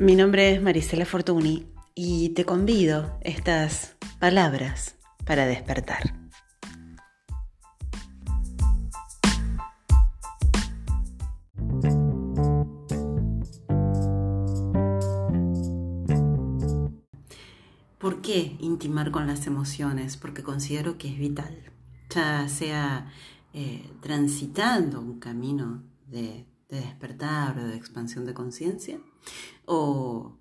Mi nombre es Marisela Fortuny y te convido estas palabras para despertar. ¿Por qué intimar con las emociones? Porque considero que es vital, ya sea eh, transitando un camino de de despertar o de expansión de conciencia, o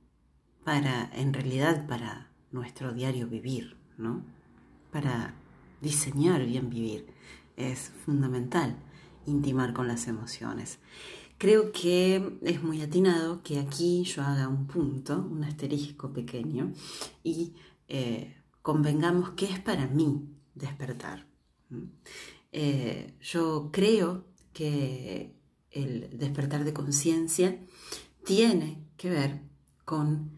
para, en realidad, para nuestro diario vivir, ¿no? Para diseñar bien vivir. Es fundamental intimar con las emociones. Creo que es muy atinado que aquí yo haga un punto, un asterisco pequeño, y eh, convengamos que es para mí despertar. Eh, yo creo que el despertar de conciencia tiene que ver con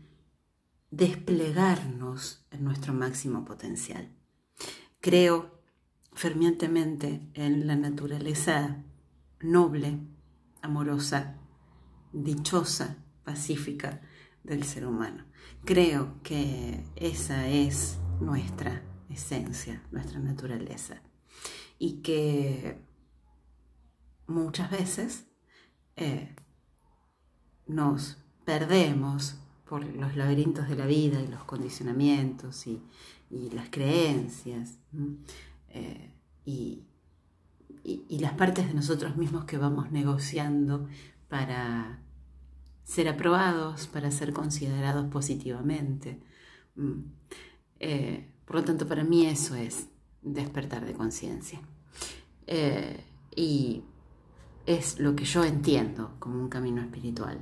desplegarnos en nuestro máximo potencial. Creo fervientemente en la naturaleza noble, amorosa, dichosa, pacífica del ser humano. Creo que esa es nuestra esencia, nuestra naturaleza. Y que muchas veces eh, nos perdemos por los laberintos de la vida y los condicionamientos y, las creencias eh, y, las partes de nosotros mismos que vamos negociando para ser aprobados, para ser considerados positivamente. Eh, por lo tanto, para mí eso es despertar de conciencia. y es lo que yo entiendo como un camino espiritual.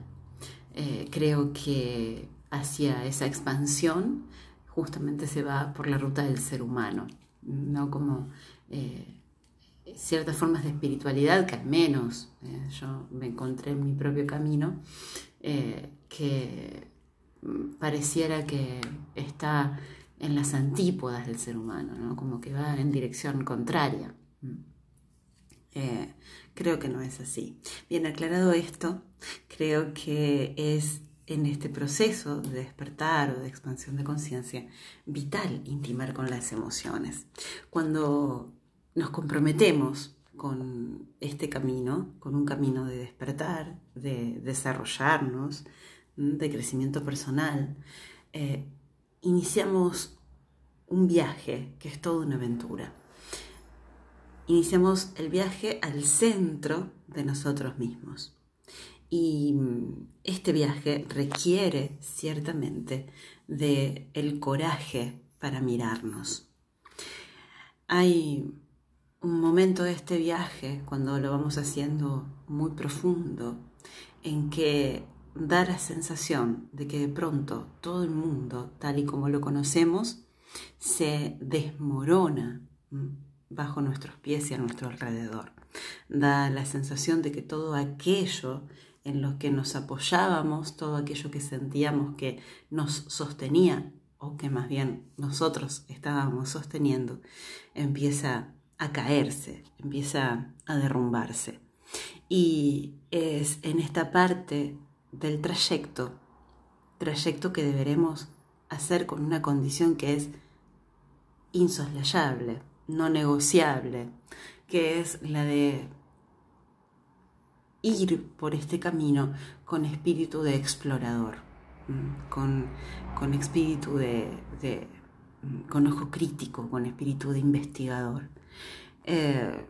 Eh, creo que hacia esa expansión justamente se va por la ruta del ser humano, no como eh, ciertas formas de espiritualidad que al menos eh, yo me encontré en mi propio camino, que pareciera que está en las antípodas del ser humano, ¿no? como que va en dirección contraria. Creo que no es así. Bien, aclarado esto, creo que es en este proceso de despertar o de expansión de conciencia vital intimar con las emociones. Cuando nos comprometemos con este camino, con un camino de despertar, de desarrollarnos, de crecimiento personal, eh, iniciamos un viaje que es toda una aventura iniciamos el viaje al centro de nosotros mismos. Y mm, este viaje requiere ciertamente de el coraje para mirarnos. Hay un momento de este viaje, cuando lo vamos haciendo muy profundo, en que da la sensación de que de pronto todo el mundo, tal y como lo conocemos, se desmorona bajo nuestros pies y a nuestro alrededor. Da la sensación de que todo aquello en lo que nos apoyábamos, todo aquello que sentíamos que nos sostenía, o que más bien nosotros estábamos sosteniendo, empieza a caerse, empieza a derrumbarse. Y es en esta parte del trayecto, trayecto que deberemos hacer con una condición que es insoslayable, no negociable, que es la de ir por este camino con espíritu de explorador, con, espíritu de, con ojo crítico, con espíritu de investigador. Eh,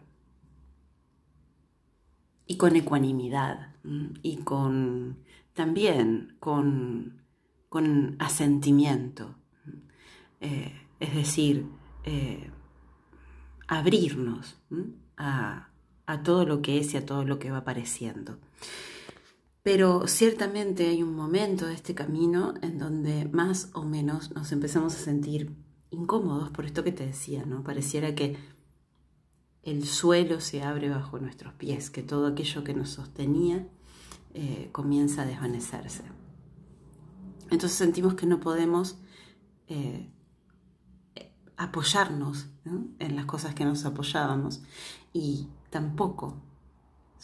y con ecuanimidad y con también con, con asentimiento. Eh, es decir, eh, abrirnos a, todo lo que es y a todo lo que va apareciendo. Pero ciertamente hay un momento de este camino en donde más o menos nos empezamos a sentir incómodos por esto que te decía, ¿no? Pareciera que el suelo se abre bajo nuestros pies, que todo aquello que nos sostenía eh, comienza a desvanecerse. Entonces sentimos que no podemos eh, apoyarnos en las cosas que nos apoyábamos y tampoco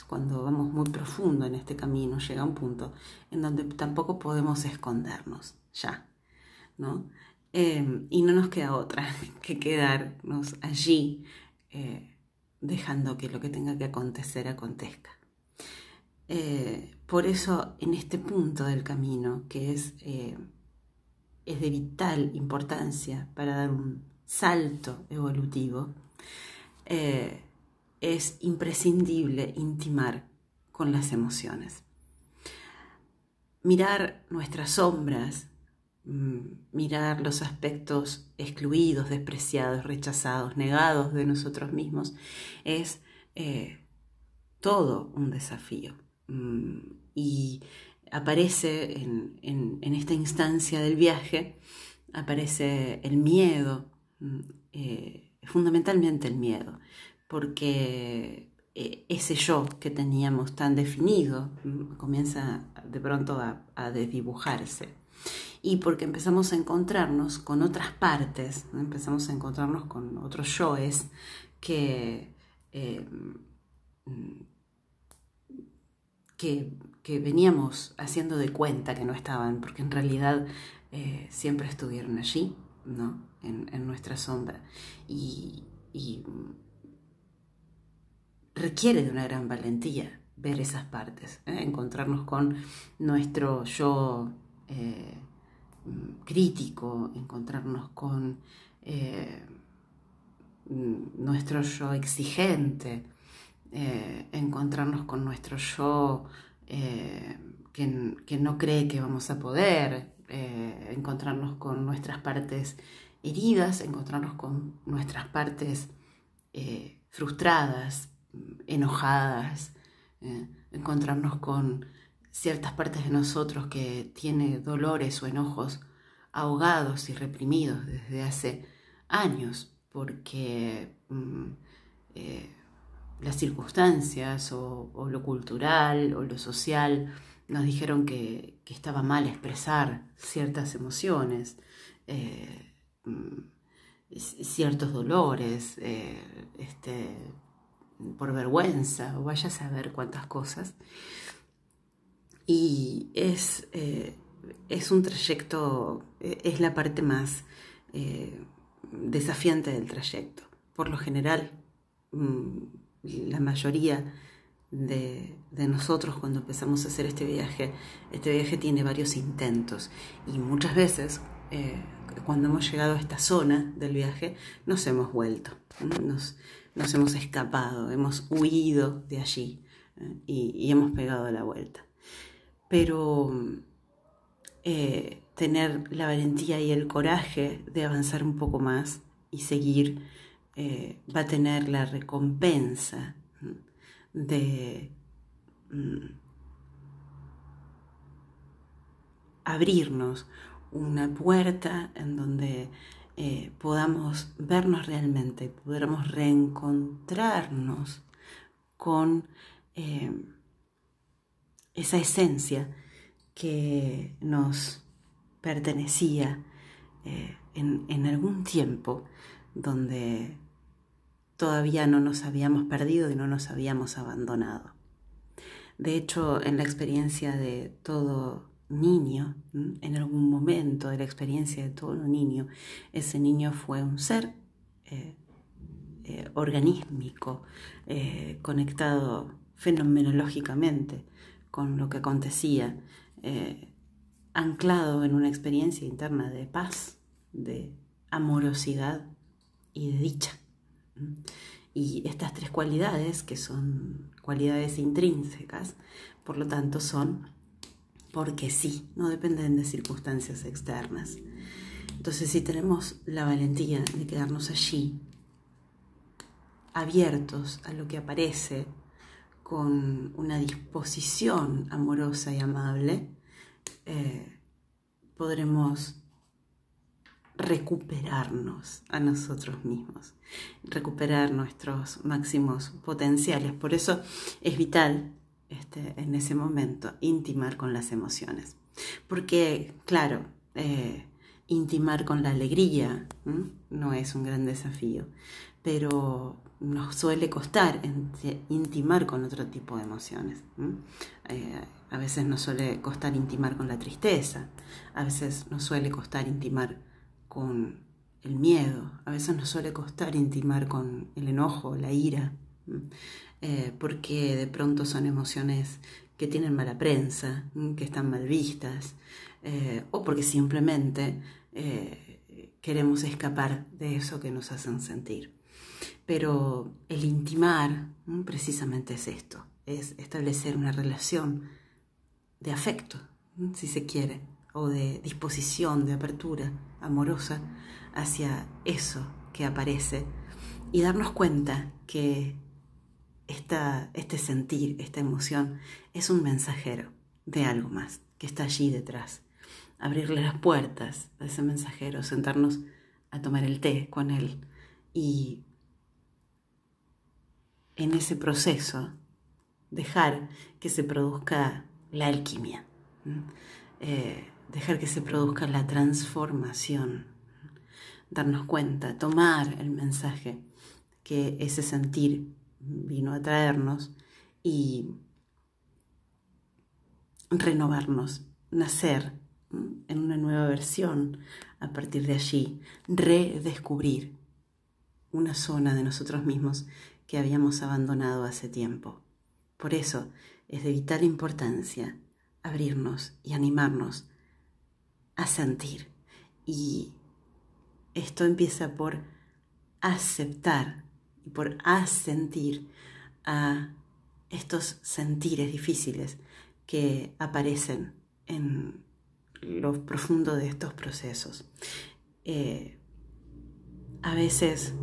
cuando vamos muy profundo en este camino, llega un punto en donde tampoco podemos escondernos ya, ¿no? Em, y no nos queda otra que quedarnos allí eh, dejando que lo que tenga que acontecer acontezca. Eh, por eso en este punto del camino, que es, eh, es de vital importancia para dar un salto evolutivo, es imprescindible intimar con las emociones. Mirar nuestras sombras, mm, mirar los aspectos excluidos, despreciados, rechazados, negados de nosotros mismos, es eh, todo un desafío. Mm, y aparece en, esta instancia del viaje, aparece el miedo, eh, fundamentalmente el miedo, porque eh, ese yo que teníamos tan definido comienza de pronto a, desdibujarse. Y porque empezamos a encontrarnos con otras partes, empezamos a encontrarnos con otros yoes que, eh, que, veníamos haciendo de cuenta que no estaban, porque en realidad siempre estuvieron allí, ¿no? en, nuestra sombra. y requiere de una gran valentía ver esas partes, ¿eh? encontrarnos con nuestro yo eh, crítico, encontrarnos con eh, nuestro yo exigente, encontrarnos con nuestro yo que, que, no cree que vamos a poder, encontrarnos con nuestras partes heridas, encontrarnos con nuestras partes frustradas, enojadas, eh, encontrarnos con ciertas partes de nosotros que tiene dolores o enojos ahogados y reprimidos desde hace años, porque mm, eh, las circunstancias o, lo cultural o lo social nos dijeron que, estaba mal expresar ciertas emociones, eh, mm, ciertos dolores, este, por vergüenza o vaya a saber cuántas cosas. Y es, eh, es un trayecto, eh, es la parte más eh, desafiante del trayecto. Por lo general, mm, la mayoría de, nosotros cuando empezamos a hacer este viaje, este viaje tiene varios intentos y muchas veces cuando hemos llegado a esta zona del viaje nos hemos vuelto, nos, nos hemos escapado, hemos huido de allí ¿eh? y, hemos pegado la vuelta. Pero eh, tener la valentía y el coraje de avanzar un poco más y seguir eh, va a tener la recompensa de mm, abrirnos una puerta en donde eh, podamos vernos realmente, podamos reencontrarnos con eh, esa esencia que nos pertenecía eh, en, en algún tiempo donde todavía no nos habíamos perdido y no nos habíamos abandonado. De hecho, en la experiencia de todo niño, en algún momento de la experiencia de todo niño, ese niño fue un ser eh, eh, organísmico, eh, conectado fenomenológicamente con lo que acontecía, anclado en una experiencia interna de paz, de amorosidad y de dicha. Y estas tres cualidades, que son cualidades intrínsecas, por lo tanto son porque sí, no dependen de circunstancias externas. Entonces, si tenemos la valentía de quedarnos allí, abiertos a lo que aparece, con una disposición amorosa y amable, eh, podremos recuperarnos a nosotros mismos, recuperar nuestros máximos potenciales. Por eso es vital este, en ese momento, intimar con las emociones. Porque, claro, eh, intimar con la alegría no es un gran desafío, pero nos suele costar intimar con otro tipo de emociones. Eh, a veces nos suele costar intimar con la tristeza, a veces nos suele costar intimar con el miedo, a veces nos suele costar intimar con el enojo, la ira, eh, porque de pronto son emociones que tienen mala prensa, que están mal vistas, eh, o porque simplemente queremos escapar de eso que nos hacen sentir. Pero el intimar precisamente es esto, es establecer una relación de afecto, si se quiere, o de disposición, de apertura amorosa hacia eso que aparece y darnos cuenta que esta, este sentir, esta emoción, es un mensajero de algo más que está allí detrás. Abrirle las puertas a ese mensajero, sentarnos a tomar el té con él y en ese proceso dejar que se produzca la alquimia, dejar que se produzca la transformación, darnos cuenta, tomar el mensaje que ese sentir vino a traernos y renovarnos, nacer en una nueva versión a partir de allí, redescubrir una zona de nosotros mismos que habíamos abandonado hace tiempo. Por eso es de vital importancia abrirnos y animarnos a sentir. Y esto empieza por aceptar y por asentir a estos sentires difíciles que aparecen en lo profundo de estos procesos. Eh, a veces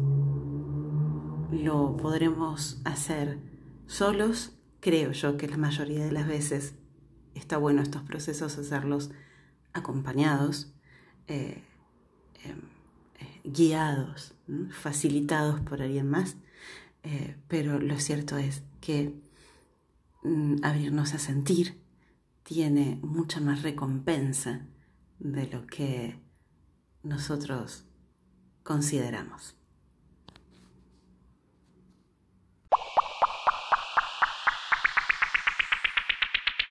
lo podremos hacer solos. Creo yo que la mayoría de las veces está bueno estos procesos hacerlos acompañados, eh, em, eh, guiados, facilitados por alguien más. Eh, pero lo cierto es que mm, abrirnos a sentir tiene mucha más recompensa de lo que nosotros consideramos.